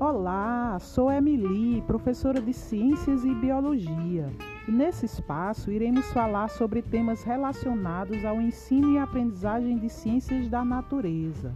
Olá, sou Emily, professora de Ciências e Biologia. E nesse espaço iremos falar sobre temas relacionados ao ensino e aprendizagem de ciências da natureza.